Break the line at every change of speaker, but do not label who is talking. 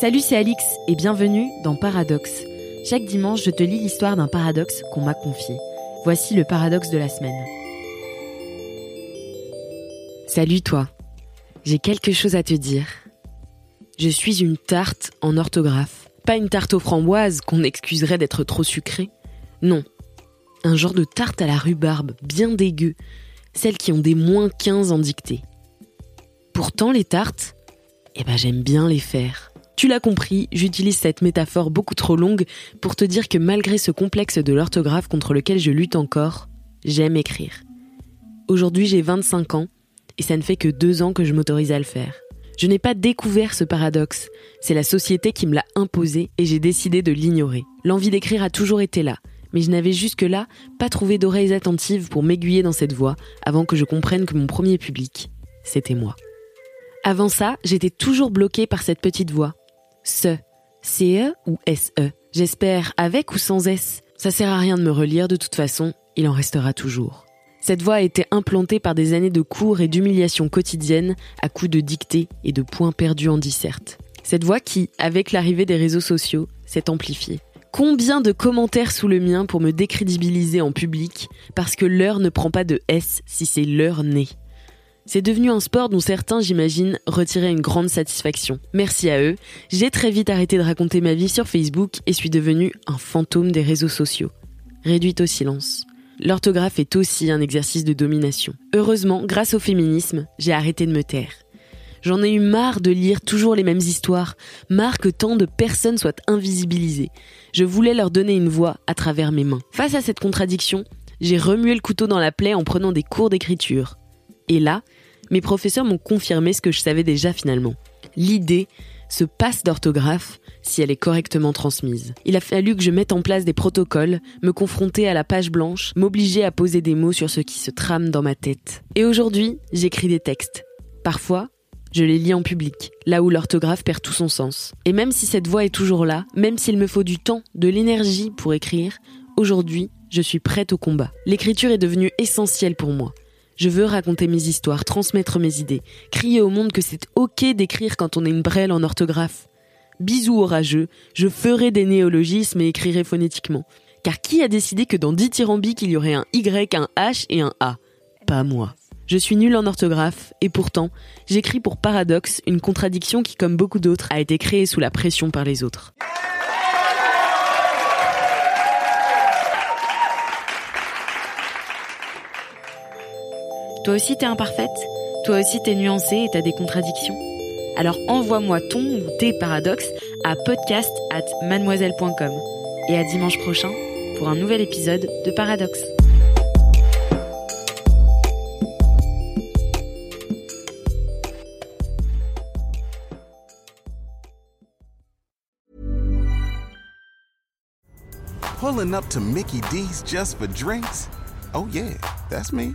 Salut, c'est Alix et bienvenue dans Paradoxe. Chaque dimanche, je te lis l'histoire d'un paradoxe qu'on m'a confié. Voici le paradoxe de la semaine. Salut toi, j'ai quelque chose à te dire. Je suis une tarte en orthographe. Pas une tarte aux framboises qu'on excuserait d'être trop sucrée. Non. Un genre de tarte à la rhubarbe, bien dégueu. Celles qui ont des moins 15 en dictée. Pourtant, les tartes, eh ben, j'aime bien les faire. Tu l'as compris, j'utilise cette métaphore beaucoup trop longue pour te dire que malgré ce complexe de l'orthographe contre lequel je lutte encore, j'aime écrire. Aujourd'hui, j'ai 25 ans et ça ne fait que deux ans que je m'autorise à le faire. Je n'ai pas découvert ce paradoxe, c'est la société qui me l'a imposé et j'ai décidé de l'ignorer. L'envie d'écrire a toujours été là, mais je n'avais jusque-là pas trouvé d'oreilles attentives pour m'aiguiller dans cette voie avant que je comprenne que mon premier public, c'était moi. Avant ça, j'étais toujours bloquée par cette petite voix. Ce, CE ou SE J'espère avec ou sans S Ça sert à rien de me relire de toute façon, il en restera toujours. Cette voix a été implantée par des années de cours et d'humiliation quotidienne à coups de dictées et de points perdus en disserte. Cette voix qui, avec l'arrivée des réseaux sociaux, s'est amplifiée. Combien de commentaires sous le mien pour me décrédibiliser en public parce que l'heure ne prend pas de S si c'est l'heure née? C'est devenu un sport dont certains, j'imagine, retiraient une grande satisfaction. Merci à eux, j'ai très vite arrêté de raconter ma vie sur Facebook et suis devenue un fantôme des réseaux sociaux. Réduite au silence l'orthographe est aussi un exercice de domination. Heureusement, grâce au féminisme, j'ai arrêté de me taire. J'en ai eu marre de lire toujours les mêmes histoires, marre que tant de personnes soient invisibilisées. Je voulais leur donner une voix à travers mes mains. Face à cette contradiction, j'ai remué le couteau dans la plaie en prenant des cours d'écriture. Et là, mes professeurs m'ont confirmé ce que je savais déjà finalement. L'idée se passe d'orthographe si elle est correctement transmise. Il a fallu que je mette en place des protocoles, me confronter à la page blanche, m'obliger à poser des mots sur ce qui se trame dans ma tête. Et aujourd'hui, j'écris des textes. Parfois, je les lis en public, là où l'orthographe perd tout son sens. Et même si cette voix est toujours là, même s'il me faut du temps, de l'énergie pour écrire, aujourd'hui, je suis prête au combat. L'écriture est devenue essentielle pour moi. Je veux raconter mes histoires, transmettre mes idées, crier au monde que c'est ok d'écrire quand on est une brêle en orthographe. Bisous orageux, je ferai des néologismes et écrirai phonétiquement. Car qui a décidé que dans dithyrambiques il y aurait un Y, un H et un A? Pas moi. Je suis nulle en orthographe et pourtant, j'écris pour paradoxe, une contradiction qui, comme beaucoup d'autres, a été créée sous la pression par les autres. Toi aussi t'es imparfaite Toi aussi t'es nuancée et t'as des contradictions Alors envoie-moi ton ou tes paradoxes à podcast at mademoiselle.com. Et à dimanche prochain pour un nouvel épisode de Paradoxe.
Pulling up to Mickey D's just for drinks? Oh yeah, that's me.